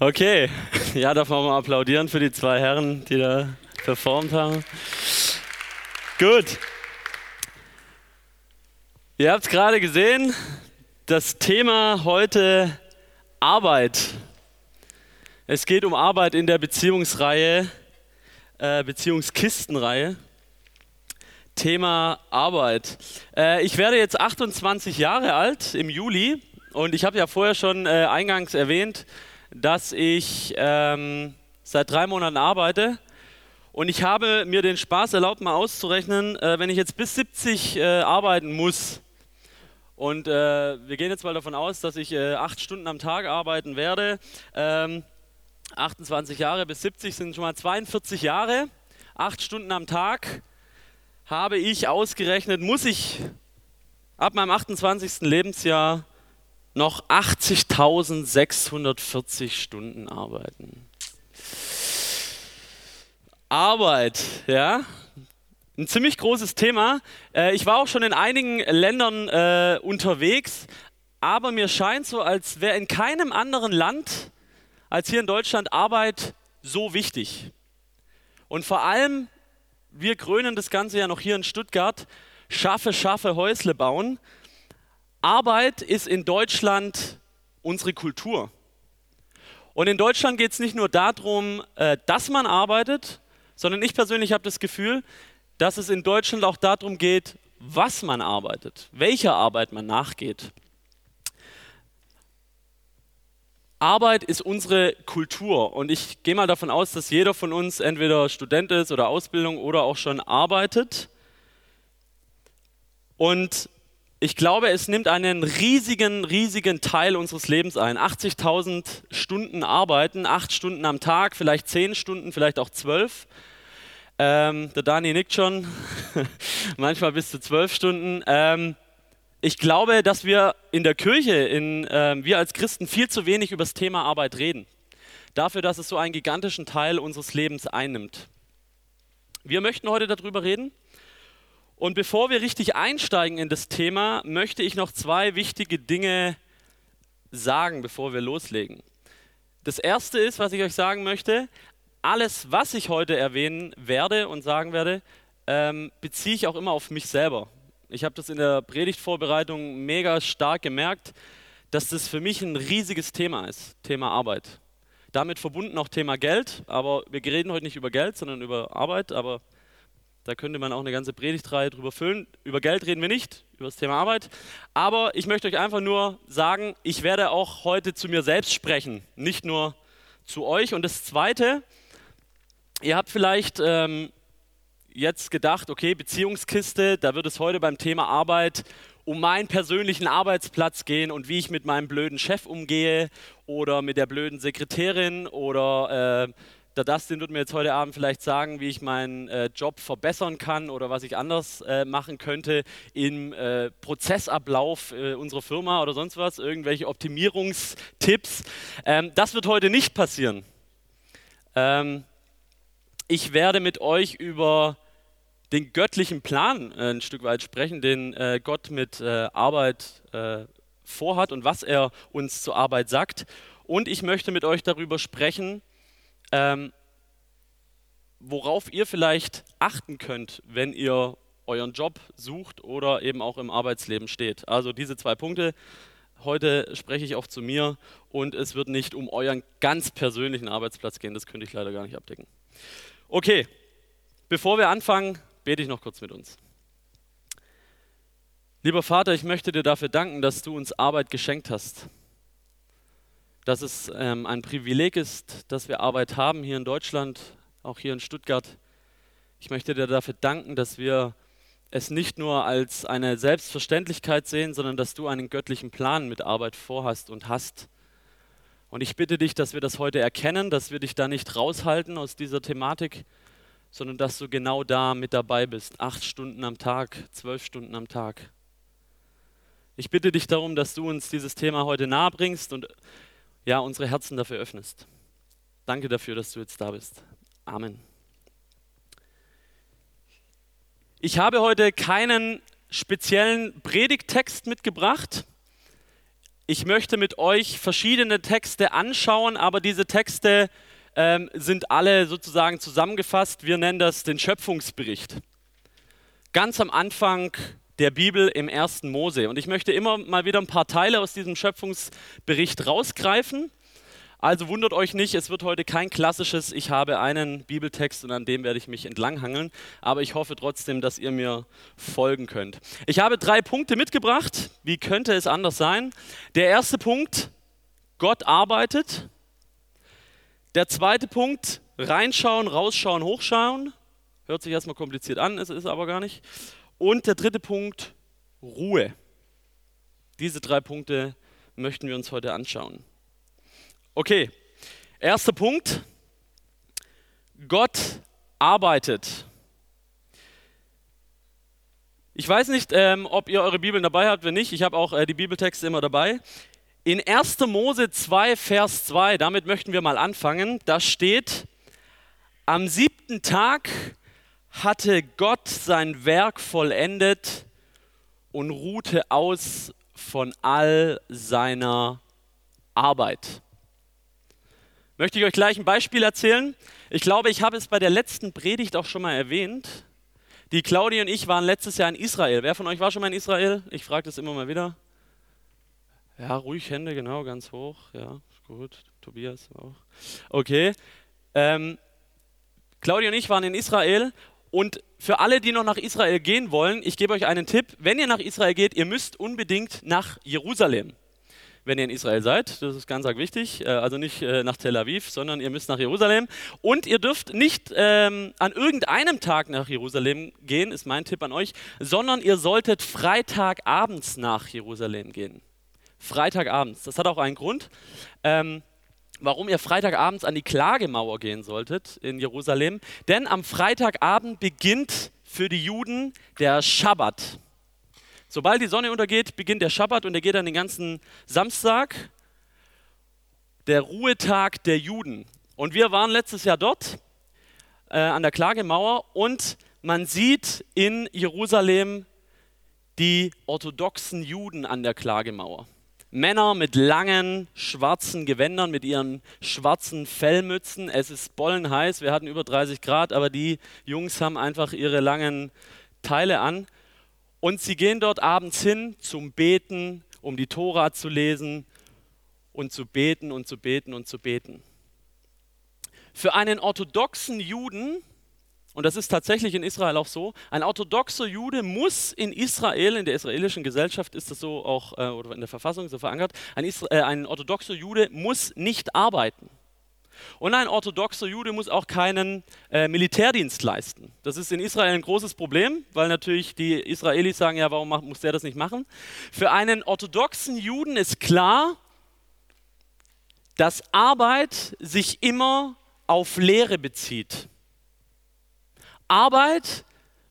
Okay, ja, darf man mal applaudieren für die zwei Herren, die da performt haben. Gut. Ihr habt es gerade gesehen, das Thema heute Arbeit. Es geht um Arbeit in der Beziehungsreihe, äh, Beziehungskistenreihe. Thema Arbeit. Äh, ich werde jetzt 28 Jahre alt im Juli und ich habe ja vorher schon äh, eingangs erwähnt, dass ich ähm, seit drei Monaten arbeite. Und ich habe mir den Spaß erlaubt, mal auszurechnen, äh, wenn ich jetzt bis 70 äh, arbeiten muss. Und äh, wir gehen jetzt mal davon aus, dass ich äh, acht Stunden am Tag arbeiten werde. Ähm, 28 Jahre bis 70 sind schon mal 42 Jahre. Acht Stunden am Tag habe ich ausgerechnet, muss ich ab meinem 28. Lebensjahr noch 80.640 Stunden arbeiten. Arbeit, ja, ein ziemlich großes Thema. Äh, ich war auch schon in einigen Ländern äh, unterwegs, aber mir scheint so, als wäre in keinem anderen Land als hier in Deutschland Arbeit so wichtig. Und vor allem, wir krönen das Ganze ja noch hier in Stuttgart, schaffe, schaffe, Häusle bauen. Arbeit ist in Deutschland unsere Kultur. Und in Deutschland geht es nicht nur darum, äh, dass man arbeitet, sondern ich persönlich habe das Gefühl, dass es in Deutschland auch darum geht, was man arbeitet, welcher Arbeit man nachgeht. Arbeit ist unsere Kultur und ich gehe mal davon aus, dass jeder von uns entweder Student ist oder Ausbildung oder auch schon arbeitet. Und ich glaube, es nimmt einen riesigen, riesigen Teil unseres Lebens ein. 80.000 Stunden arbeiten, acht Stunden am Tag, vielleicht zehn Stunden, vielleicht auch zwölf. Ähm, der Dani nickt schon, manchmal bis zu zwölf Stunden. Ähm, ich glaube, dass wir in der Kirche, in, ähm, wir als Christen, viel zu wenig über das Thema Arbeit reden. Dafür, dass es so einen gigantischen Teil unseres Lebens einnimmt. Wir möchten heute darüber reden. Und bevor wir richtig einsteigen in das Thema, möchte ich noch zwei wichtige Dinge sagen, bevor wir loslegen. Das erste ist, was ich euch sagen möchte, alles, was ich heute erwähnen werde und sagen werde, ähm, beziehe ich auch immer auf mich selber. Ich habe das in der Predigtvorbereitung mega stark gemerkt, dass das für mich ein riesiges Thema ist, Thema Arbeit. Damit verbunden auch Thema Geld, aber wir reden heute nicht über Geld, sondern über Arbeit, aber da könnte man auch eine ganze Predigtreihe drüber füllen. Über Geld reden wir nicht, über das Thema Arbeit. Aber ich möchte euch einfach nur sagen, ich werde auch heute zu mir selbst sprechen, nicht nur zu euch. Und das Zweite, ihr habt vielleicht ähm, jetzt gedacht, okay, Beziehungskiste, da wird es heute beim Thema Arbeit um meinen persönlichen Arbeitsplatz gehen und wie ich mit meinem blöden Chef umgehe oder mit der blöden Sekretärin oder äh, der Dustin wird mir jetzt heute Abend vielleicht sagen, wie ich meinen äh, Job verbessern kann oder was ich anders äh, machen könnte im äh, Prozessablauf äh, unserer Firma oder sonst was, irgendwelche Optimierungstipps. Ähm, das wird heute nicht passieren. Ähm, ich werde mit euch über den göttlichen Plan äh, ein Stück weit sprechen, den äh, Gott mit Arbeit vorhat und was er uns zur Arbeit sagt. Und ich möchte mit euch darüber sprechen, ähm, worauf ihr vielleicht achten könnt, wenn ihr euren Job sucht oder eben auch im Arbeitsleben steht. Also diese zwei Punkte. Heute spreche ich auch zu mir und es wird nicht um euren ganz persönlichen Arbeitsplatz gehen, das könnte ich leider gar nicht abdecken. Okay, bevor wir anfangen, bete ich noch kurz mit uns. Lieber Vater, ich möchte dir dafür danken, dass du uns Arbeit geschenkt hast dass es ähm, ein Privileg ist, dass wir Arbeit haben hier in Deutschland, auch hier in Stuttgart. Ich möchte dir dafür danken, dass wir es nicht nur als eine Selbstverständlichkeit sehen, sondern dass du einen göttlichen Plan mit Arbeit vorhast und hast. Und ich bitte dich, dass wir das heute erkennen, dass wir dich da nicht raushalten aus dieser Thematik, sondern dass du genau da mit dabei bist. Acht Stunden am Tag, zwölf Stunden am Tag. Ich bitte dich darum, dass du uns dieses Thema heute nahe bringst und ja, unsere Herzen dafür öffnest. Danke dafür, dass du jetzt da bist. Amen. Ich habe heute keinen speziellen Predigttext mitgebracht. ich möchte mit euch verschiedene Texte anschauen, aber diese Texte ähm, sind alle sozusagen zusammengefasst. Wir nennen das den Schöpfungsbericht. Ganz am Anfang der Bibel im ersten Mose. Und ich möchte immer mal wieder ein paar Teile aus diesem Schöpfungsbericht rausgreifen. Also wundert euch nicht, es wird heute kein klassisches, ich habe einen Bibeltext und an dem werde ich mich entlanghangeln, aber ich hoffe trotzdem, dass ihr mir folgen könnt. Ich habe drei Punkte mitgebracht. Wie könnte es anders sein? Der erste Punkt, Gott arbeitet. Der zweite Punkt, reinschauen, rausschauen, hochschauen. Hört sich erstmal kompliziert an, ist es aber gar nicht. Und der dritte Punkt, Ruhe. Diese drei Punkte möchten wir uns heute anschauen. Okay, erster Punkt. Gott arbeitet. Ich weiß nicht, ähm, ob ihr eure Bibeln dabei habt, wenn nicht. Ich habe auch äh, die Bibeltexte immer dabei. In 1. Mose 2, Vers 2, damit möchten wir mal anfangen, da steht, am siebten Tag hatte Gott sein Werk vollendet und ruhte aus von all seiner Arbeit. Möchte ich euch gleich ein Beispiel erzählen? Ich glaube, ich habe es bei der letzten Predigt auch schon mal erwähnt. Die Claudia und ich waren letztes Jahr in Israel. Wer von euch war schon mal in Israel? Ich frage das immer mal wieder. Ja, ruhig Hände, genau, ganz hoch. Ja, gut. Tobias auch. Okay. Ähm, Claudia und ich waren in Israel und für alle, die noch nach Israel gehen wollen, ich gebe euch einen Tipp. Wenn ihr nach Israel geht, ihr müsst unbedingt nach Jerusalem wenn ihr in Israel seid. Das ist ganz, ganz wichtig. Äh, also nicht äh, nach Tel Aviv, sondern ihr müsst nach Jerusalem. Und ihr dürft nicht ähm, an irgendeinem Tag nach Jerusalem gehen, ist mein Tipp an euch, sondern ihr solltet Freitagabends nach Jerusalem gehen. Freitagabends. Das hat auch einen Grund. Ähm, warum ihr Freitagabends an die Klagemauer gehen solltet in Jerusalem. Denn am Freitagabend beginnt für die Juden der Schabbat. Sobald die Sonne untergeht, beginnt der Schabbat und er geht dann den ganzen Samstag, der Ruhetag der Juden. Und wir waren letztes Jahr dort äh, an der Klagemauer und man sieht in Jerusalem die orthodoxen Juden an der Klagemauer. Männer mit langen schwarzen Gewändern, mit ihren schwarzen Fellmützen. Es ist bollenheiß, wir hatten über 30 Grad, aber die Jungs haben einfach ihre langen Teile an. Und sie gehen dort abends hin zum Beten, um die Tora zu lesen und zu beten und zu beten und zu beten. Für einen orthodoxen Juden, und das ist tatsächlich in Israel auch so, ein orthodoxer Jude muss in Israel, in der israelischen Gesellschaft ist das so auch, äh, oder in der Verfassung so verankert, ein, äh, ein orthodoxer Jude muss nicht arbeiten. Und ein orthodoxer Jude muss auch keinen äh, Militärdienst leisten. Das ist in Israel ein großes Problem, weil natürlich die Israelis sagen, ja, warum muss der das nicht machen? Für einen orthodoxen Juden ist klar, dass Arbeit sich immer auf Lehre bezieht. Arbeit,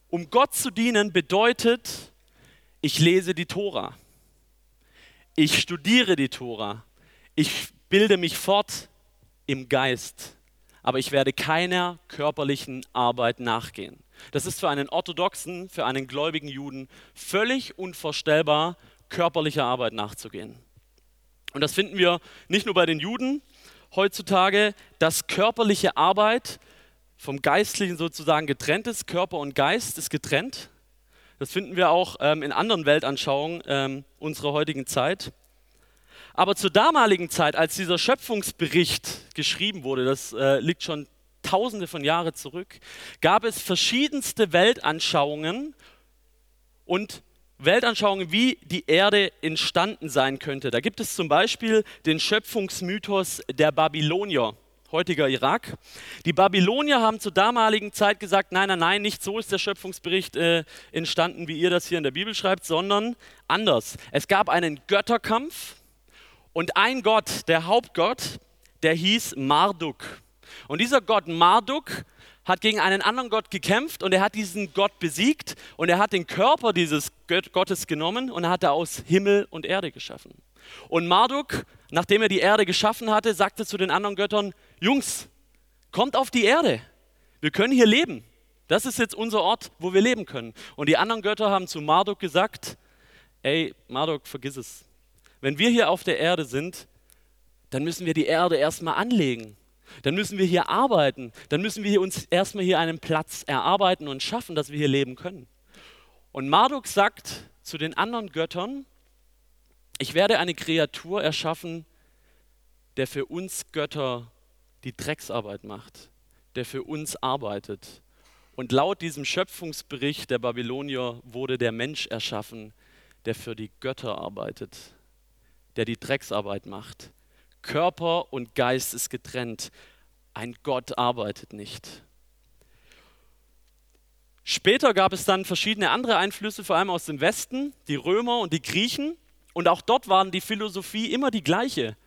um Gott zu dienen, bedeutet, ich lese die Tora. Ich studiere die Tora. Ich bilde mich fort im Geist, aber ich werde keiner körperlichen Arbeit nachgehen. Das ist für einen orthodoxen, für einen gläubigen Juden völlig unvorstellbar, körperlicher Arbeit nachzugehen. Und das finden wir nicht nur bei den Juden heutzutage, dass körperliche Arbeit vom Geistlichen sozusagen getrennt ist. Körper und Geist ist getrennt. Das finden wir auch ähm, in anderen Weltanschauungen ähm, unserer heutigen Zeit. Aber zur damaligen Zeit, als dieser Schöpfungsbericht geschrieben wurde, das äh, liegt schon tausende von Jahren zurück, gab es verschiedenste Weltanschauungen und Weltanschauungen, wie die Erde entstanden sein könnte. Da gibt es zum Beispiel den Schöpfungsmythos der Babylonier, heutiger Irak. Die Babylonier haben zur damaligen Zeit gesagt, nein, nein, nein, nicht so ist der Schöpfungsbericht äh, entstanden, wie ihr das hier in der Bibel schreibt, sondern anders. Es gab einen Götterkampf und ein Gott, der Hauptgott, der hieß Marduk. Und dieser Gott Marduk hat gegen einen anderen Gott gekämpft und er hat diesen Gott besiegt und er hat den Körper dieses Gottes genommen und er hat er aus Himmel und Erde geschaffen. Und Marduk, nachdem er die Erde geschaffen hatte, sagte zu den anderen Göttern, Jungs, kommt auf die Erde, wir können hier leben. Das ist jetzt unser Ort, wo wir leben können. Und die anderen Götter haben zu Marduk gesagt, ey, Marduk, vergiss es, wenn wir hier auf der Erde sind, dann müssen wir die Erde erstmal anlegen. Dann müssen wir hier arbeiten. Dann müssen wir uns erstmal hier einen Platz erarbeiten und schaffen, dass wir hier leben können. Und Marduk sagt zu den anderen Göttern, ich werde eine Kreatur erschaffen, der für uns Götter die Drecksarbeit macht, der für uns arbeitet. Und laut diesem Schöpfungsbericht der Babylonier wurde der Mensch erschaffen, der für die Götter arbeitet, der die Drecksarbeit macht. Körper und Geist ist getrennt. Ein Gott arbeitet nicht. Später gab es dann verschiedene andere Einflüsse, vor allem aus dem Westen, die Römer und die Griechen. Und auch dort waren die Philosophie immer die gleiche.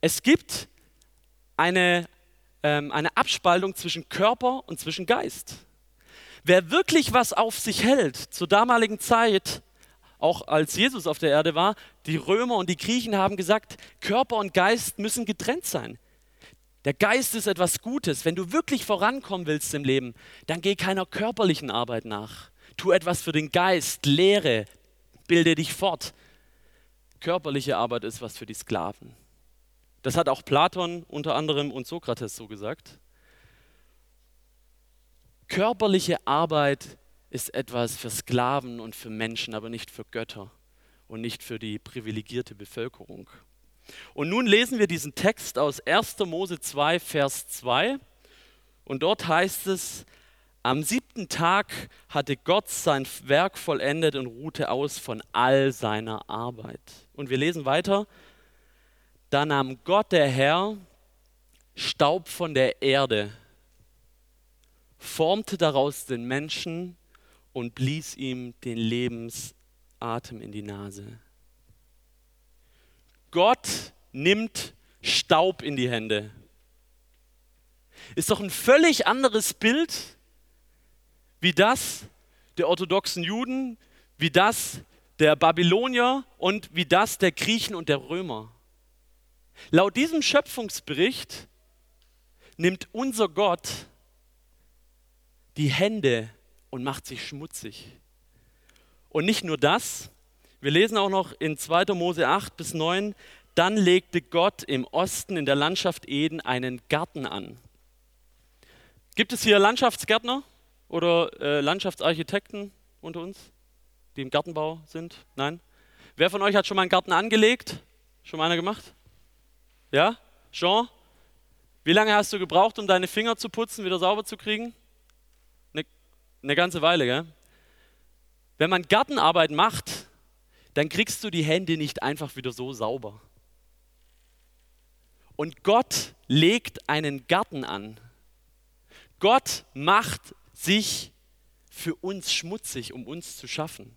Es gibt eine, ähm, eine Abspaltung zwischen Körper und zwischen Geist. Wer wirklich was auf sich hält, zur damaligen Zeit, auch als Jesus auf der Erde war, die Römer und die Griechen haben gesagt, Körper und Geist müssen getrennt sein. Der Geist ist etwas Gutes. Wenn du wirklich vorankommen willst im Leben, dann geh keiner körperlichen Arbeit nach. Tu etwas für den Geist, lehre, bilde dich fort. Körperliche Arbeit ist was für die Sklaven. Das hat auch Platon unter anderem und Sokrates so gesagt. Körperliche Arbeit ist etwas für Sklaven und für Menschen, aber nicht für Götter und nicht für die privilegierte Bevölkerung. Und nun lesen wir diesen Text aus 1. Mose 2, Vers 2. Und dort heißt es, am siebten Tag hatte Gott sein Werk vollendet und ruhte aus von all seiner Arbeit. Und wir lesen weiter, da nahm Gott der Herr Staub von der Erde, formte daraus den Menschen und blies ihm den Lebensatem in die Nase. Gott nimmt Staub in die Hände. Ist doch ein völlig anderes Bild wie das der orthodoxen Juden, wie das der Babylonier und wie das der Griechen und der Römer. Laut diesem Schöpfungsbericht nimmt unser Gott die Hände und macht sich schmutzig. Und nicht nur das, wir lesen auch noch in 2. Mose 8 bis 9, dann legte Gott im Osten in der Landschaft Eden einen Garten an. Gibt es hier Landschaftsgärtner oder äh, Landschaftsarchitekten unter uns, die im Gartenbau sind? Nein? Wer von euch hat schon mal einen Garten angelegt? Schon mal einer gemacht? Ja? Jean? Wie lange hast du gebraucht, um deine Finger zu putzen, wieder sauber zu kriegen? Eine, eine ganze Weile, gell? Wenn man Gartenarbeit macht, dann kriegst du die Hände nicht einfach wieder so sauber. Und Gott legt einen Garten an. Gott macht sich für uns schmutzig, um uns zu schaffen.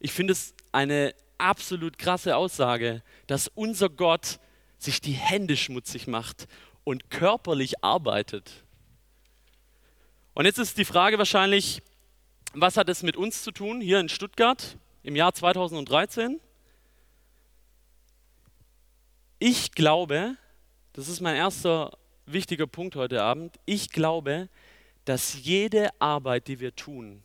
Ich finde es eine absolut krasse Aussage, dass unser Gott sich die Hände schmutzig macht und körperlich arbeitet. Und jetzt ist die Frage wahrscheinlich, was hat es mit uns zu tun hier in Stuttgart? im Jahr 2013. Ich glaube, das ist mein erster wichtiger Punkt heute Abend, ich glaube, dass jede Arbeit, die wir tun,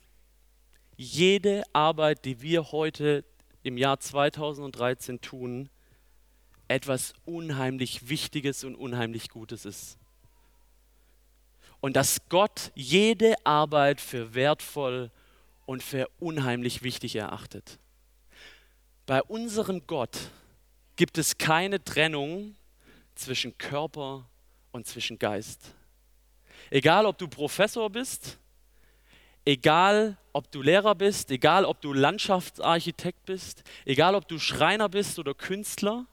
jede Arbeit, die wir heute im Jahr 2013 tun, etwas unheimlich Wichtiges und unheimlich Gutes ist. Und dass Gott jede Arbeit für wertvoll und für unheimlich wichtig erachtet. Bei unserem Gott gibt es keine Trennung zwischen Körper und zwischen Geist. Egal, ob du Professor bist, egal, ob du Lehrer bist, egal, ob du Landschaftsarchitekt bist, egal, ob du Schreiner bist oder Künstler,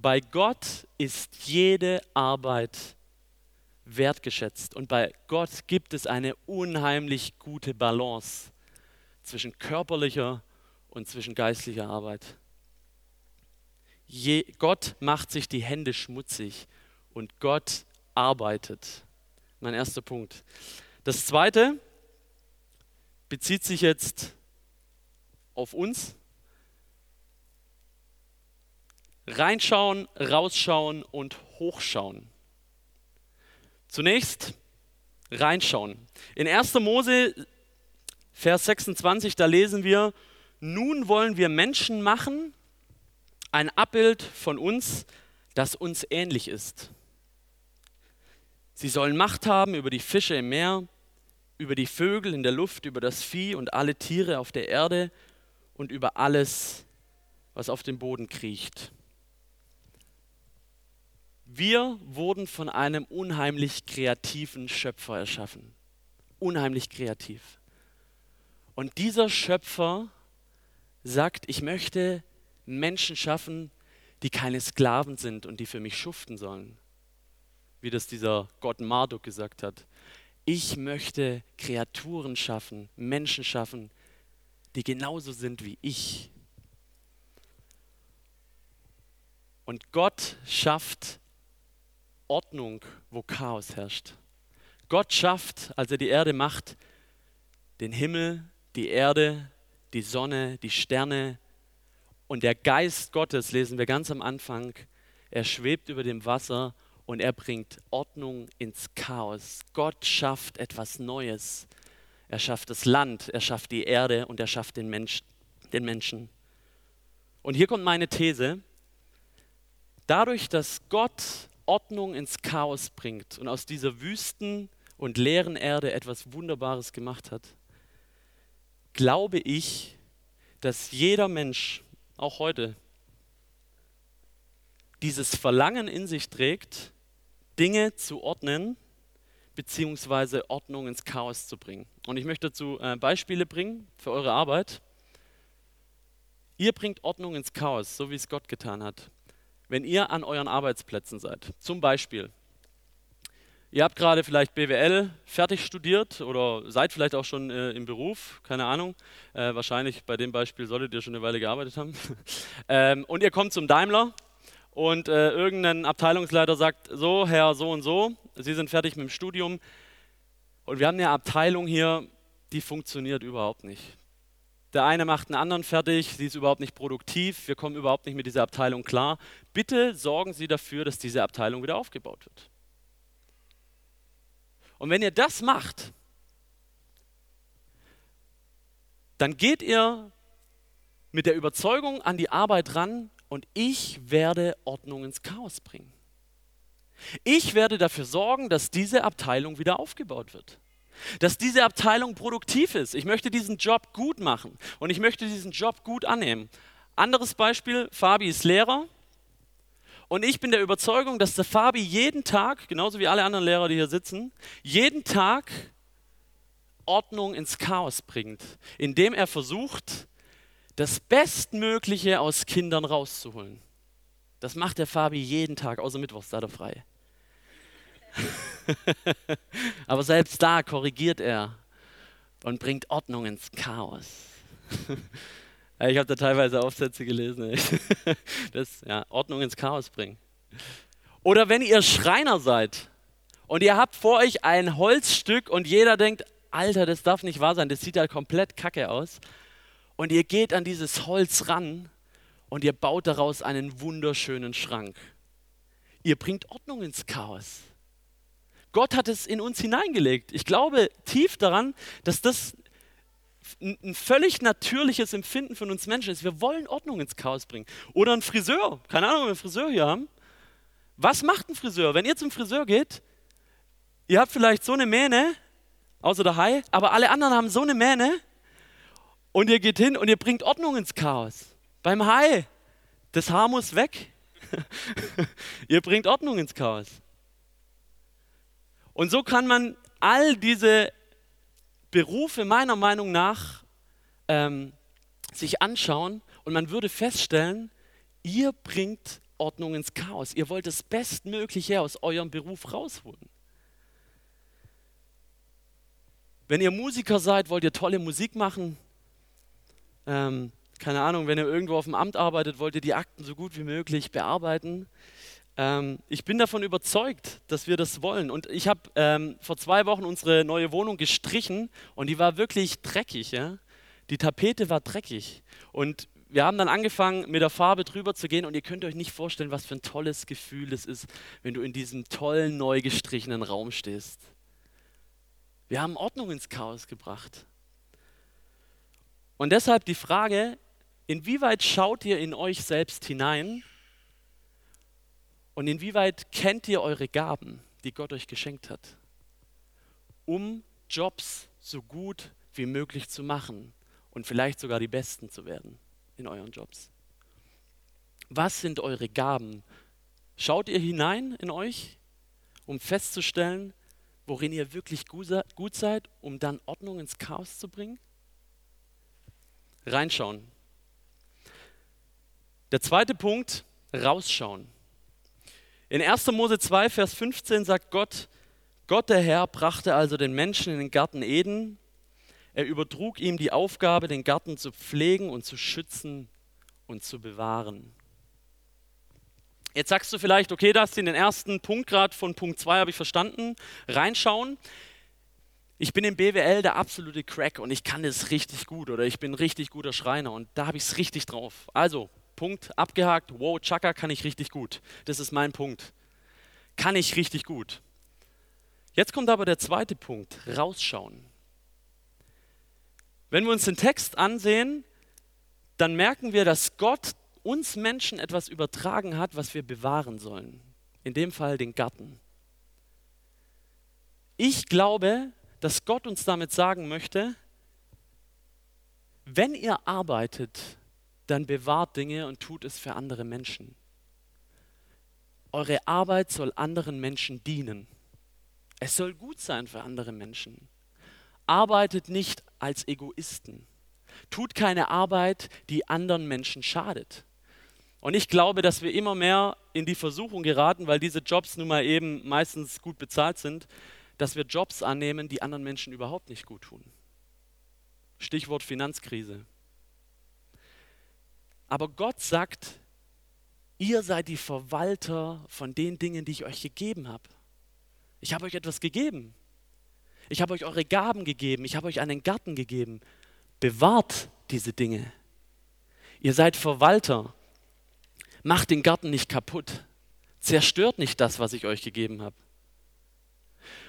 bei Gott ist jede Arbeit wertgeschätzt. Und bei Gott gibt es eine unheimlich gute Balance zwischen körperlicher und zwischen geistlicher Arbeit. Je, Gott macht sich die Hände schmutzig und Gott arbeitet. Mein erster Punkt. Das zweite bezieht sich jetzt auf uns. Reinschauen, rausschauen und hochschauen. Zunächst reinschauen. In 1. Mose, Vers 26, da lesen wir, nun wollen wir Menschen machen Ein Abbild von uns, das uns ähnlich ist. Sie sollen Macht haben über die Fische im Meer, über die Vögel in der Luft, über das Vieh und alle Tiere auf der Erde und über alles, was auf dem Boden kriecht. Wir wurden von einem unheimlich kreativen Schöpfer erschaffen. Unheimlich kreativ. Und dieser Schöpfer sagt, ich möchte Menschen schaffen, die keine Sklaven sind und die für mich schuften sollen. Wie das dieser Gott Marduk gesagt hat. Ich möchte Kreaturen schaffen, Menschen schaffen, die genauso sind wie ich. Und Gott schafft Ordnung, wo Chaos herrscht. Gott schafft, als er die Erde macht, den Himmel, die Erde, die Sonne, die Sterne und der Geist Gottes, lesen wir ganz am Anfang, er schwebt über dem Wasser und er bringt Ordnung ins Chaos. Gott schafft etwas Neues. Er schafft das Land, er schafft die Erde und er schafft den, Mensch, den Menschen. Und hier kommt meine These. Dadurch, dass Gott Ordnung ins Chaos bringt und aus dieser wüsten und leeren Erde etwas Wunderbares gemacht hat, glaube ich, dass jeder Mensch, auch heute, dieses Verlangen in sich trägt, Dinge zu ordnen, beziehungsweise Ordnung ins Chaos zu bringen. Und ich möchte dazu äh, Beispiele bringen für eure Arbeit. Ihr bringt Ordnung ins Chaos, so wie es Gott getan hat, wenn ihr an euren Arbeitsplätzen seid. Zum Beispiel, Ihr habt gerade vielleicht BWL fertig studiert oder seid vielleicht auch schon äh, im Beruf, keine Ahnung. Äh, wahrscheinlich bei dem Beispiel solltet ihr schon eine Weile gearbeitet haben. ähm, und ihr kommt zum Daimler und äh, irgendein Abteilungsleiter sagt, so, Herr, so und so, Sie sind fertig mit dem Studium und wir haben eine Abteilung hier, die funktioniert überhaupt nicht. Der eine macht einen anderen fertig, sie ist überhaupt nicht produktiv, wir kommen überhaupt nicht mit dieser Abteilung klar. Bitte sorgen Sie dafür, dass diese Abteilung wieder aufgebaut wird. Und wenn ihr das macht, dann geht ihr mit der Überzeugung an die Arbeit ran und ich werde Ordnung ins Chaos bringen. Ich werde dafür sorgen, dass diese Abteilung wieder aufgebaut wird. Dass diese Abteilung produktiv ist. Ich möchte diesen Job gut machen und ich möchte diesen Job gut annehmen. Anderes Beispiel, Fabi ist Lehrer und ich bin der Überzeugung, dass der Fabi jeden Tag, genauso wie alle anderen Lehrer, die hier sitzen, jeden Tag Ordnung ins Chaos bringt, indem er versucht, das Bestmögliche aus Kindern rauszuholen. Das macht der Fabi jeden Tag, außer Mittwochs, da er frei. Aber selbst da korrigiert er und bringt Ordnung ins Chaos. Ich habe da teilweise Aufsätze gelesen. Das, ja, Ordnung ins Chaos bringen. Oder wenn ihr Schreiner seid und ihr habt vor euch ein Holzstück und jeder denkt, Alter, das darf nicht wahr sein, das sieht ja komplett kacke aus. Und ihr geht an dieses Holz ran und ihr baut daraus einen wunderschönen Schrank. Ihr bringt Ordnung ins Chaos. Gott hat es in uns hineingelegt. Ich glaube tief daran, dass das ein völlig natürliches Empfinden von uns Menschen ist. Wir wollen Ordnung ins Chaos bringen. Oder ein Friseur. Keine Ahnung, ob wir einen Friseur hier haben. Was macht ein Friseur? Wenn ihr zum Friseur geht, ihr habt vielleicht so eine Mähne, außer der Hai, aber alle anderen haben so eine Mähne und ihr geht hin und ihr bringt Ordnung ins Chaos. Beim Hai, das Haar muss weg. ihr bringt Ordnung ins Chaos. Und so kann man all diese Berufe meiner Meinung nach ähm, sich anschauen und man würde feststellen, ihr bringt Ordnung ins Chaos. Ihr wollt das Bestmögliche aus eurem Beruf rausholen. Wenn ihr Musiker seid, wollt ihr tolle Musik machen. Ähm, keine Ahnung, wenn ihr irgendwo auf dem Amt arbeitet, wollt ihr die Akten so gut wie möglich bearbeiten. Ähm, ich bin davon überzeugt, dass wir das wollen. Und ich habe ähm, vor zwei Wochen unsere neue Wohnung gestrichen und die war wirklich dreckig. Ja? Die Tapete war dreckig. Und wir haben dann angefangen, mit der Farbe drüber zu gehen und ihr könnt euch nicht vorstellen, was für ein tolles Gefühl es ist, wenn du in diesem tollen, neu gestrichenen Raum stehst. Wir haben Ordnung ins Chaos gebracht. Und deshalb die Frage, inwieweit schaut ihr in euch selbst hinein und inwieweit kennt ihr eure Gaben, die Gott euch geschenkt hat, um Jobs so gut wie möglich zu machen und vielleicht sogar die Besten zu werden in euren Jobs? Was sind eure Gaben? Schaut ihr hinein in euch, um festzustellen, worin ihr wirklich gut seid, um dann Ordnung ins Chaos zu bringen? Reinschauen. Der zweite Punkt, rausschauen. In 1. Mose 2, Vers 15 sagt Gott, Gott der Herr brachte also den Menschen in den Garten Eden. Er übertrug ihm die Aufgabe, den Garten zu pflegen und zu schützen und zu bewahren. Jetzt sagst du vielleicht, okay, das in den ersten Punkt gerade von Punkt 2 habe ich verstanden. Reinschauen. Ich bin im BWL der absolute Crack und ich kann das richtig gut oder ich bin ein richtig guter Schreiner und da habe ich es richtig drauf. Also, Punkt abgehakt. Wow, Chaka kann ich richtig gut. Das ist mein Punkt. Kann ich richtig gut. Jetzt kommt aber der zweite Punkt, rausschauen. Wenn wir uns den Text ansehen, dann merken wir, dass Gott uns Menschen etwas übertragen hat, was wir bewahren sollen. In dem Fall den Garten. Ich glaube, dass Gott uns damit sagen möchte, wenn ihr arbeitet, dann bewahrt Dinge und tut es für andere Menschen. Eure Arbeit soll anderen Menschen dienen. Es soll gut sein für andere Menschen. Arbeitet nicht als Egoisten. Tut keine Arbeit, die anderen Menschen schadet. Und ich glaube, dass wir immer mehr in die Versuchung geraten, weil diese Jobs nun mal eben meistens gut bezahlt sind, dass wir Jobs annehmen, die anderen Menschen überhaupt nicht gut tun. Stichwort Finanzkrise. Aber Gott sagt, ihr seid die Verwalter von den Dingen, die ich euch gegeben habe. Ich habe euch etwas gegeben. Ich habe euch eure Gaben gegeben. Ich habe euch einen Garten gegeben. Bewahrt diese Dinge. Ihr seid Verwalter. Macht den Garten nicht kaputt. Zerstört nicht das, was ich euch gegeben habe.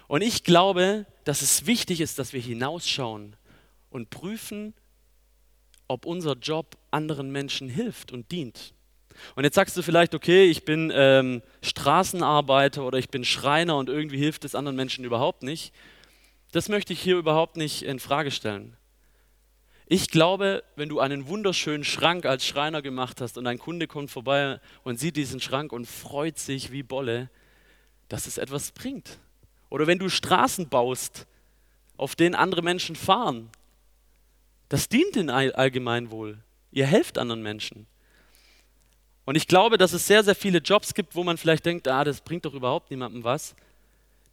Und ich glaube, dass es wichtig ist, dass wir hinausschauen und prüfen, ob unser Job anderen Menschen hilft und dient. Und jetzt sagst du vielleicht, okay, ich bin ähm, Straßenarbeiter oder ich bin Schreiner und irgendwie hilft es anderen Menschen überhaupt nicht. Das möchte ich hier überhaupt nicht in Frage stellen. Ich glaube, wenn du einen wunderschönen Schrank als Schreiner gemacht hast und ein Kunde kommt vorbei und sieht diesen Schrank und freut sich wie Bolle, dass es etwas bringt. Oder wenn du Straßen baust, auf denen andere Menschen fahren, das dient dem Allgemeinwohl. Ihr helft anderen Menschen. Und ich glaube, dass es sehr, sehr viele Jobs gibt, wo man vielleicht denkt, ah, das bringt doch überhaupt niemandem was.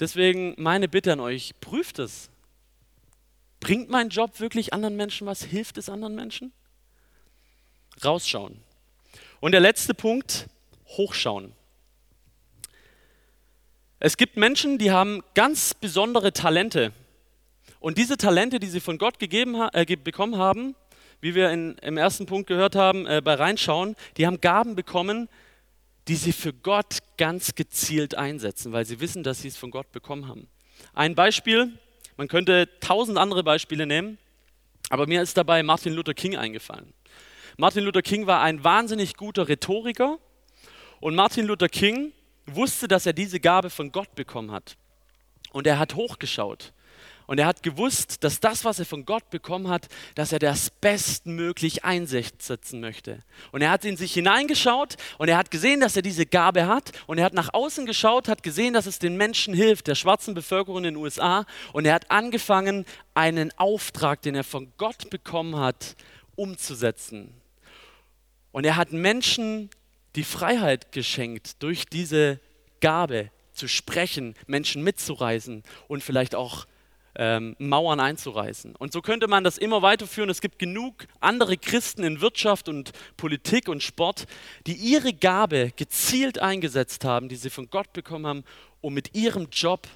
Deswegen meine Bitte an euch, prüft es. Bringt mein Job wirklich anderen Menschen was? Hilft es anderen Menschen? Rausschauen. Und der letzte Punkt, hochschauen. Es gibt Menschen, die haben ganz besondere Talente. Und diese Talente, die sie von Gott gegeben, äh, bekommen haben, wie wir in, im ersten Punkt gehört haben, äh, bei Reinschauen, die haben Gaben bekommen, die sie für Gott ganz gezielt einsetzen, weil sie wissen, dass sie es von Gott bekommen haben. Ein Beispiel, man könnte tausend andere Beispiele nehmen, aber mir ist dabei Martin Luther King eingefallen. Martin Luther King war ein wahnsinnig guter Rhetoriker und Martin Luther King wusste, dass er diese Gabe von Gott bekommen hat. Und er hat hochgeschaut und er hat gewusst, dass das, was er von Gott bekommen hat, dass er das bestmöglich einsetzen möchte. Und er hat in sich hineingeschaut und er hat gesehen, dass er diese Gabe hat. Und er hat nach außen geschaut, hat gesehen, dass es den Menschen hilft, der schwarzen Bevölkerung in den USA. Und er hat angefangen, einen Auftrag, den er von Gott bekommen hat, umzusetzen. Und er hat Menschen die Freiheit geschenkt durch diese Gabe zu sprechen, Menschen mitzureisen und vielleicht auch ähm, Mauern einzureißen. Und so könnte man das immer weiterführen. Es gibt genug andere Christen in Wirtschaft und Politik und Sport, die ihre Gabe gezielt eingesetzt haben, die sie von Gott bekommen haben, um mit ihrem Job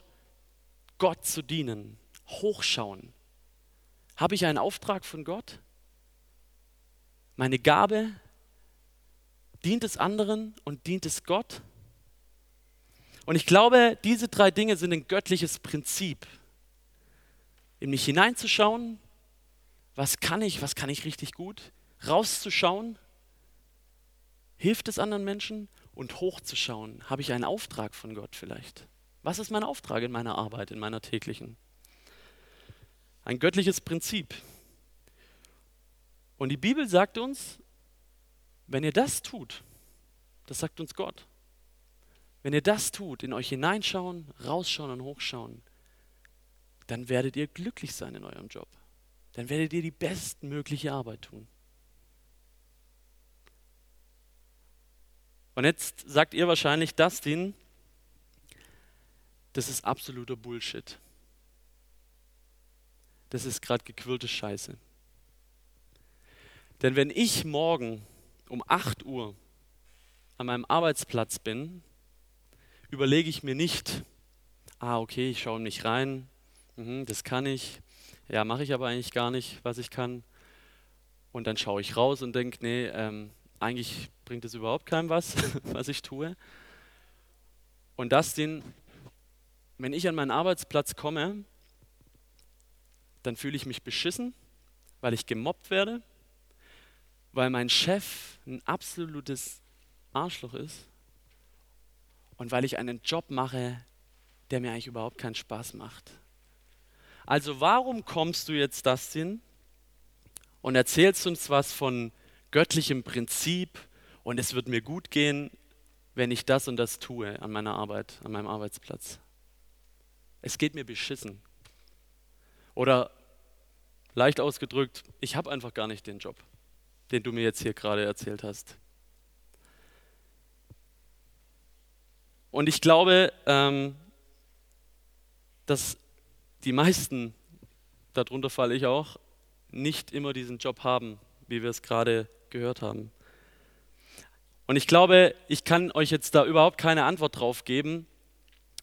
Gott zu dienen. Hochschauen. Habe ich einen Auftrag von Gott? Meine Gabe, dient es anderen und dient es Gott? Und ich glaube, diese drei Dinge sind ein göttliches Prinzip in mich hineinzuschauen, was kann ich, was kann ich richtig gut, rauszuschauen? Hilft es anderen Menschen? Und hochzuschauen, habe ich einen Auftrag von Gott vielleicht? Was ist mein Auftrag in meiner Arbeit, in meiner täglichen? Ein göttliches Prinzip. Und die Bibel sagt uns, wenn ihr das tut, das sagt uns Gott, wenn ihr das tut, in euch hineinschauen, rausschauen und hochschauen, dann werdet ihr glücklich sein in eurem Job. Dann werdet ihr die bestmögliche Arbeit tun. Und jetzt sagt ihr wahrscheinlich, Dustin, das ist absoluter Bullshit. Das ist gerade gequirlte Scheiße. Denn wenn ich morgen um 8 Uhr an meinem Arbeitsplatz bin, überlege ich mir nicht, ah, okay, ich schaue nicht rein, mhm, das kann ich, ja, mache ich aber eigentlich gar nicht, was ich kann. Und dann schaue ich raus und denke, nee, ähm, eigentlich bringt es überhaupt keinem was, was ich tue. Und das den, wenn ich an meinen Arbeitsplatz komme, dann fühle ich mich beschissen, weil ich gemobbt werde, weil mein Chef ein absolutes Arschloch ist und weil ich einen Job mache, der mir eigentlich überhaupt keinen Spaß macht. Also warum kommst du jetzt, Dustin, und erzählst uns was von göttlichem Prinzip und es wird mir gut gehen, wenn ich das und das tue an meiner Arbeit, an meinem Arbeitsplatz? Es geht mir beschissen. Oder leicht ausgedrückt, ich habe einfach gar nicht den Job, den du mir jetzt hier gerade erzählt hast. Und ich glaube, ähm, dass die meisten, darunter falle ich auch, nicht immer diesen Job haben, wie wir es gerade gehört haben. Und ich glaube, ich kann euch jetzt da überhaupt keine Antwort drauf geben.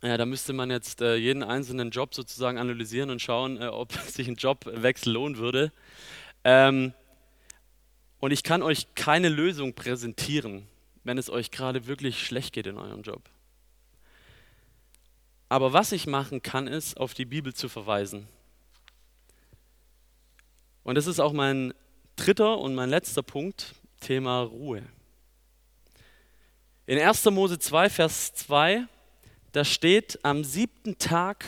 Ja, da müsste man jetzt äh, jeden einzelnen Job sozusagen analysieren und schauen, äh, ob sich ein Jobwechsel lohnen würde. Ähm, und ich kann euch keine Lösung präsentieren, wenn es euch gerade wirklich schlecht geht in eurem Job. Aber was ich machen kann, ist, auf die Bibel zu verweisen. Und das ist auch mein dritter und mein letzter Punkt, Thema Ruhe. In 1. Mose 2, Vers 2, da steht, am siebten Tag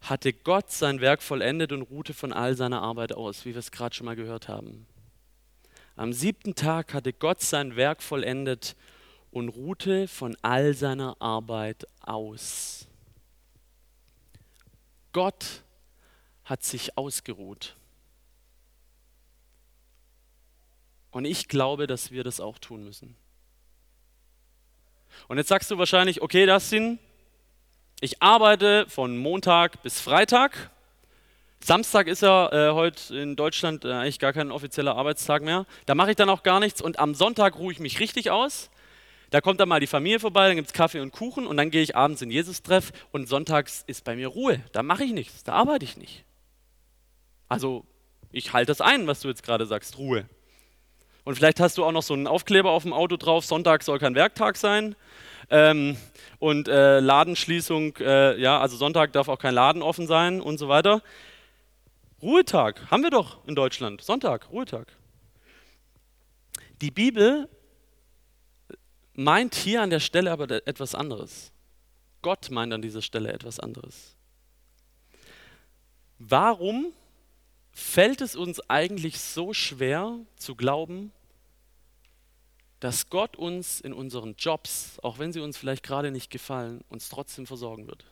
hatte Gott sein Werk vollendet und ruhte von all seiner Arbeit aus, wie wir es gerade schon mal gehört haben. Am siebten Tag hatte Gott sein Werk vollendet und ruhte von all seiner Arbeit aus. Gott hat sich ausgeruht. Und ich glaube, dass wir das auch tun müssen. Und jetzt sagst du wahrscheinlich, okay, das sind, ich arbeite von Montag bis Freitag. Samstag ist ja äh, heute in Deutschland äh, eigentlich gar kein offizieller Arbeitstag mehr. Da mache ich dann auch gar nichts und am Sonntag ruhe ich mich richtig aus. Da kommt dann mal die Familie vorbei, dann gibt es Kaffee und Kuchen und dann gehe ich abends in Jesus-Treff und sonntags ist bei mir Ruhe. Da mache ich nichts, da arbeite ich nicht. Also ich halte das ein, was du jetzt gerade sagst, Ruhe. Und vielleicht hast du auch noch so einen Aufkleber auf dem Auto drauf, Sonntag soll kein Werktag sein. Ähm, und äh, Ladenschließung, äh, ja, also Sonntag darf auch kein Laden offen sein und so weiter. Ruhetag haben wir doch in Deutschland. Sonntag, Ruhetag. Die Bibel meint hier an der Stelle aber etwas anderes. Gott meint an dieser Stelle etwas anderes. Warum fällt es uns eigentlich so schwer zu glauben, dass Gott uns in unseren Jobs, auch wenn sie uns vielleicht gerade nicht gefallen, uns trotzdem versorgen wird?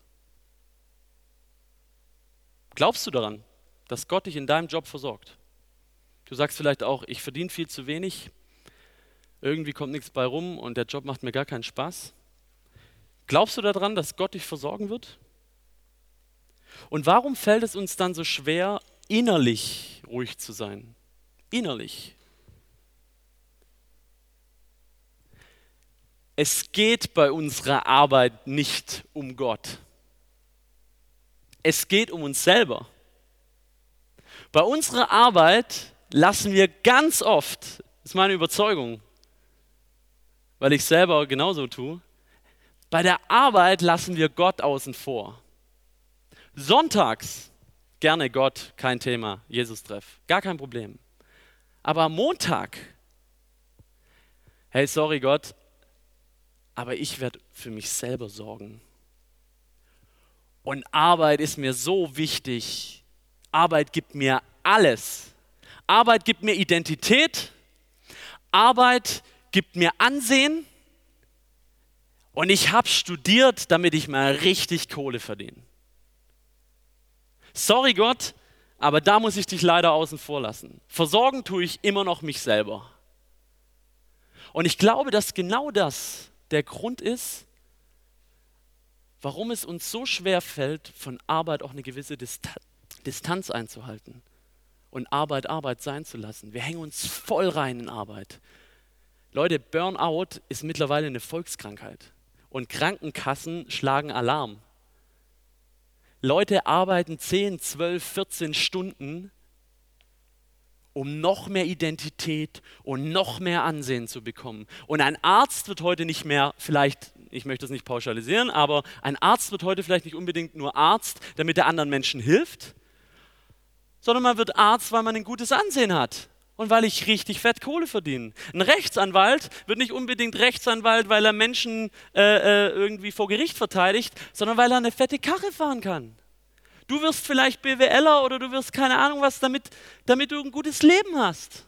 Glaubst du daran, dass Gott dich in deinem Job versorgt? Du sagst vielleicht auch, ich verdiene viel zu wenig, irgendwie kommt nichts bei rum und der Job macht mir gar keinen Spaß. Glaubst du daran, dass Gott dich versorgen wird? Und warum fällt es uns dann so schwer, innerlich ruhig zu sein? Innerlich. Es geht bei unserer Arbeit nicht um Gott. Es geht um uns selber. Bei unserer Arbeit lassen wir ganz oft, das ist meine Überzeugung, weil ich selber genauso tue. Bei der Arbeit lassen wir Gott außen vor. Sonntags gerne Gott, kein Thema, Jesus-Treff, gar kein Problem. Aber am Montag, hey, sorry Gott, aber ich werde für mich selber sorgen. Und Arbeit ist mir so wichtig. Arbeit gibt mir alles. Arbeit gibt mir Identität. Arbeit gibt mir Ansehen. Und ich habe studiert, damit ich mal richtig Kohle verdiene. Sorry Gott, aber da muss ich dich leider außen vor lassen. Versorgen tue ich immer noch mich selber. Und ich glaube, dass genau das der Grund ist, warum es uns so schwer fällt, von Arbeit auch eine gewisse Distanz einzuhalten und Arbeit Arbeit sein zu lassen. Wir hängen uns voll rein in Arbeit. Leute, Burnout ist mittlerweile eine Volkskrankheit und Krankenkassen schlagen Alarm. Leute arbeiten 10, 12, 14 Stunden, um noch mehr Identität und noch mehr Ansehen zu bekommen. Und ein Arzt wird heute nicht mehr, vielleicht, ich möchte es nicht pauschalisieren, aber ein Arzt wird heute vielleicht nicht unbedingt nur Arzt, damit er anderen Menschen hilft, sondern man wird Arzt, weil man ein gutes Ansehen hat und weil ich richtig fett Kohle verdiene. Ein Rechtsanwalt wird nicht unbedingt Rechtsanwalt, weil er Menschen äh, äh, irgendwie vor Gericht verteidigt, sondern weil er eine fette Karre fahren kann. Du wirst vielleicht BWLer oder du wirst keine Ahnung was, damit, damit du ein gutes Leben hast.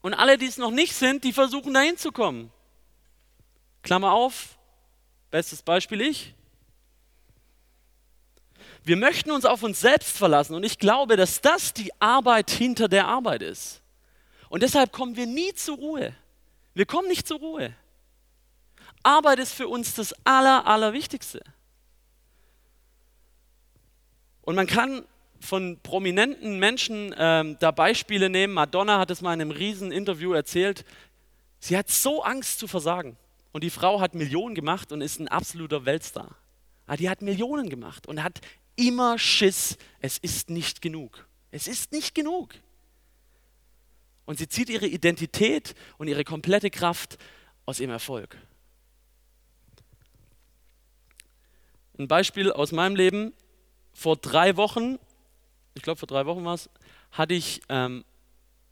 Und alle, die es noch nicht sind, die versuchen dahin zu kommen. Klammer auf, bestes Beispiel ich. Wir möchten uns auf uns selbst verlassen und ich glaube, dass das die Arbeit hinter der Arbeit ist. Und deshalb kommen wir nie zur Ruhe. Wir kommen nicht zur Ruhe. Arbeit ist für uns das Aller, Allerwichtigste. Und man kann von prominenten Menschen ähm, da Beispiele nehmen. Madonna hat es mal in einem riesen Interview erzählt. Sie hat so Angst zu versagen. Und die Frau hat Millionen gemacht und ist ein absoluter Weltstar. Aber ah, die hat Millionen gemacht und hat immer Schiss, es ist nicht genug. Es ist nicht genug. Und sie zieht ihre Identität und ihre komplette Kraft aus ihrem Erfolg. Ein Beispiel aus meinem Leben. Vor drei Wochen, ich glaube vor drei Wochen war es, hatte ich ähm,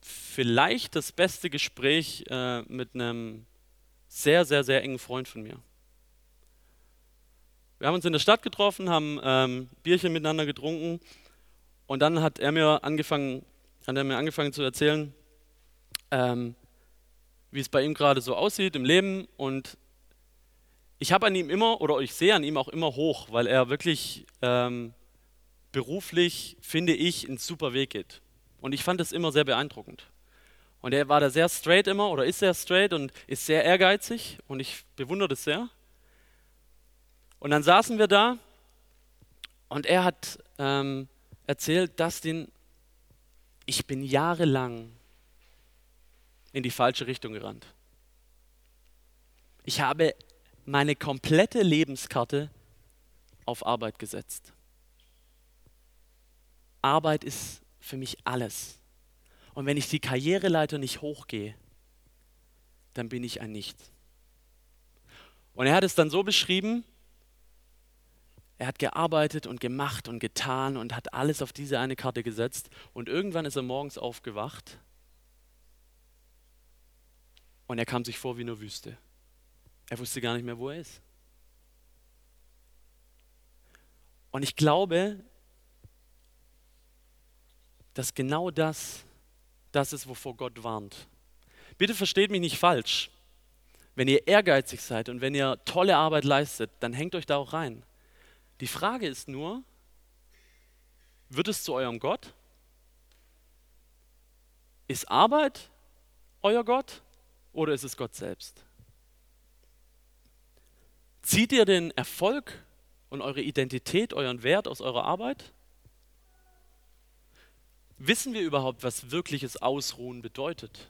vielleicht das beste Gespräch äh, mit einem sehr, sehr, sehr engen Freund von mir. Wir haben uns in der Stadt getroffen, haben ähm, Bierchen miteinander getrunken und dann hat er mir angefangen, hat er mir angefangen zu erzählen, ähm, wie es bei ihm gerade so aussieht im Leben und ich habe an ihm immer oder ich sehe an ihm auch immer hoch, weil er wirklich ähm, beruflich, finde ich, einen super Weg geht. Und ich fand es immer sehr beeindruckend. Und er war da sehr straight immer oder ist sehr straight und ist sehr ehrgeizig und ich bewundere das sehr. Und dann saßen wir da und er hat ähm, erzählt, dass den, ich bin jahrelang in die falsche Richtung gerannt. Ich habe meine komplette Lebenskarte auf Arbeit gesetzt. Arbeit ist für mich alles. Und wenn ich die Karriereleiter nicht hochgehe, dann bin ich ein Nichts. Und er hat es dann so beschrieben, er hat gearbeitet und gemacht und getan und hat alles auf diese eine Karte gesetzt. Und irgendwann ist er morgens aufgewacht und er kam sich vor wie eine Wüste. Er wusste gar nicht mehr, wo er ist. Und ich glaube, dass genau das das ist, wovor Gott warnt. Bitte versteht mich nicht falsch. Wenn ihr ehrgeizig seid und wenn ihr tolle Arbeit leistet, dann hängt euch da auch rein. Die Frage ist nur, wird es zu eurem Gott? Ist Arbeit euer Gott oder ist es Gott selbst? Zieht ihr den Erfolg und eure Identität, euren Wert aus eurer Arbeit? Wissen wir überhaupt, was wirkliches Ausruhen bedeutet?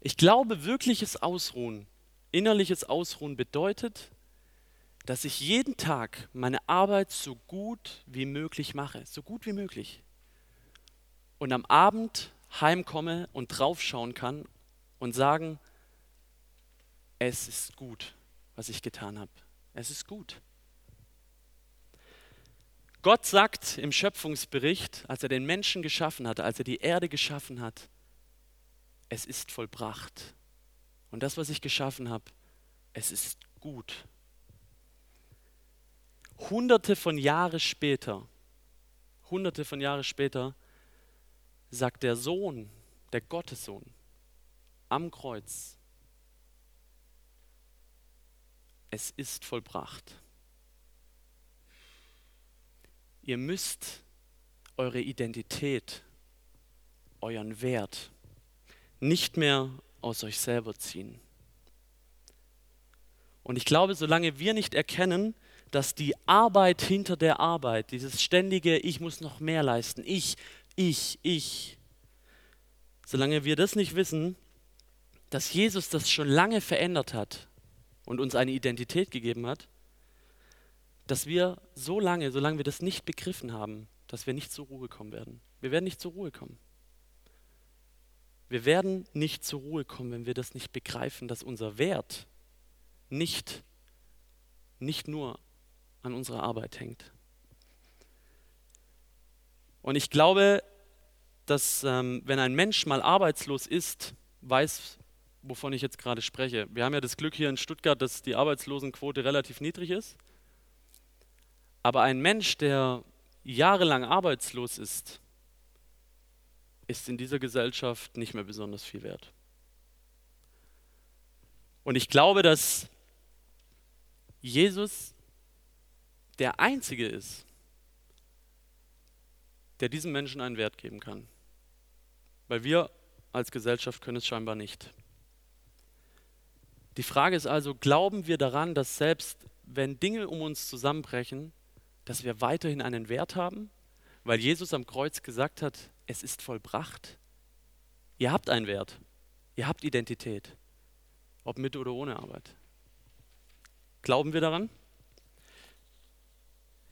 Ich glaube, wirkliches Ausruhen, innerliches Ausruhen bedeutet, dass ich jeden Tag meine Arbeit so gut wie möglich mache, so gut wie möglich. Und am Abend heimkomme und draufschauen kann und sagen, es ist gut, was ich getan habe. Es ist gut. Gott sagt im Schöpfungsbericht, als er den Menschen geschaffen hat, als er die Erde geschaffen hat, es ist vollbracht. Und das, was ich geschaffen habe, es ist gut. Hunderte von Jahren später, hunderte von Jahren später, sagt der Sohn, der Gottessohn, am Kreuz, es ist vollbracht. Ihr müsst eure Identität, euren Wert nicht mehr aus euch selber ziehen. Und ich glaube, solange wir nicht erkennen, dass die Arbeit hinter der Arbeit, dieses ständige, ich muss noch mehr leisten, ich, ich, ich, solange wir das nicht wissen, dass Jesus das schon lange verändert hat und uns eine Identität gegeben hat, dass wir so lange, solange wir das nicht begriffen haben, dass wir nicht zur Ruhe kommen werden. Wir werden nicht zur Ruhe kommen. Wir werden nicht zur Ruhe kommen, wenn wir das nicht begreifen, dass unser Wert nicht, nicht nur an unserer Arbeit hängt. Und ich glaube, dass ähm, wenn ein Mensch mal arbeitslos ist, weiß, wovon ich jetzt gerade spreche. Wir haben ja das Glück hier in Stuttgart, dass die Arbeitslosenquote relativ niedrig ist. Aber ein Mensch, der jahrelang arbeitslos ist, ist in dieser Gesellschaft nicht mehr besonders viel wert. Und ich glaube, dass Jesus der Einzige ist, der diesem Menschen einen Wert geben kann. Weil wir als Gesellschaft können es scheinbar nicht. Die Frage ist also, glauben wir daran, dass selbst wenn Dinge um uns zusammenbrechen, dass wir weiterhin einen Wert haben? Weil Jesus am Kreuz gesagt hat, es ist vollbracht. Ihr habt einen Wert. Ihr habt Identität. Ob mit oder ohne Arbeit. Glauben wir daran?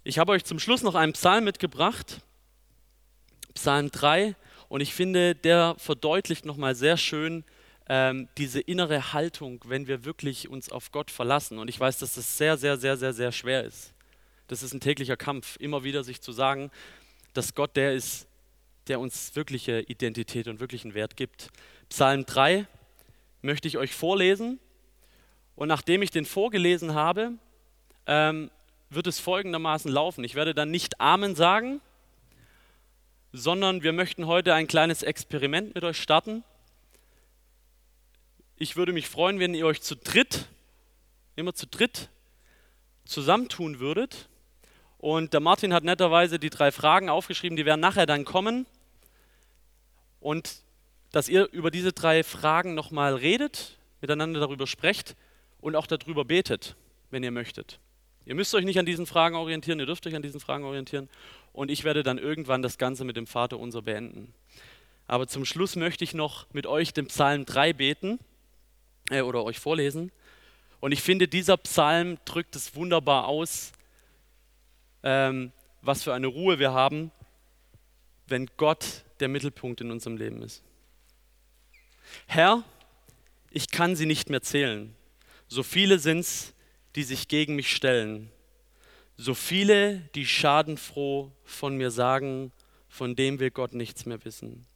Ich habe euch zum Schluss noch einen Psalm mitgebracht, Psalm 3, und ich finde, der verdeutlicht nochmal sehr schön ähm, diese innere Haltung, wenn wir wirklich uns auf Gott verlassen. Und ich weiß, dass das sehr, sehr, sehr, sehr, sehr schwer ist. Das ist ein täglicher Kampf, immer wieder sich zu sagen, dass Gott der ist, der uns wirkliche Identität und wirklichen Wert gibt. Psalm 3 möchte ich euch vorlesen. Und nachdem ich den vorgelesen habe, ähm, wird es folgendermaßen laufen. Ich werde dann nicht Amen sagen, sondern wir möchten heute ein kleines Experiment mit euch starten. Ich würde mich freuen, wenn ihr euch zu dritt, immer zu dritt, zusammentun würdet. Und der Martin hat netterweise die drei Fragen aufgeschrieben, die werden nachher dann kommen. Und dass ihr über diese drei Fragen nochmal redet, miteinander darüber sprecht und auch darüber betet, wenn ihr möchtet. Ihr müsst euch nicht an diesen Fragen orientieren, ihr dürft euch an diesen Fragen orientieren. Und ich werde dann irgendwann das Ganze mit dem Vater unser beenden. Aber zum Schluss möchte ich noch mit euch den Psalm 3 beten äh, oder euch vorlesen. Und ich finde, dieser Psalm drückt es wunderbar aus, ähm, was für eine Ruhe wir haben, wenn Gott der Mittelpunkt in unserem Leben ist. Herr, ich kann sie nicht mehr zählen. So viele sind es, die sich gegen mich stellen. So viele, die schadenfroh von mir sagen, von dem will Gott nichts mehr wissen.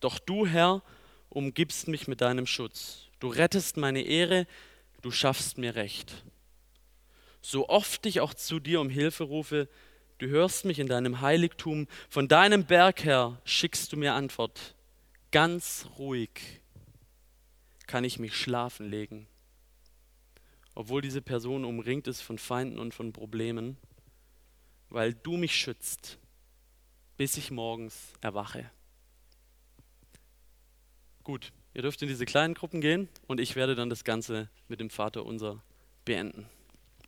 Doch du, Herr, umgibst mich mit deinem Schutz. Du rettest meine Ehre, du schaffst mir Recht. So oft ich auch zu dir um Hilfe rufe, Du hörst mich in deinem Heiligtum. Von deinem Berg her schickst du mir Antwort. Ganz ruhig kann ich mich schlafen legen. Obwohl diese Person umringt ist von Feinden und von Problemen, weil du mich schützt, bis ich morgens erwache. Gut, ihr dürft in diese kleinen Gruppen gehen und ich werde dann das Ganze mit dem Vater unser beenden.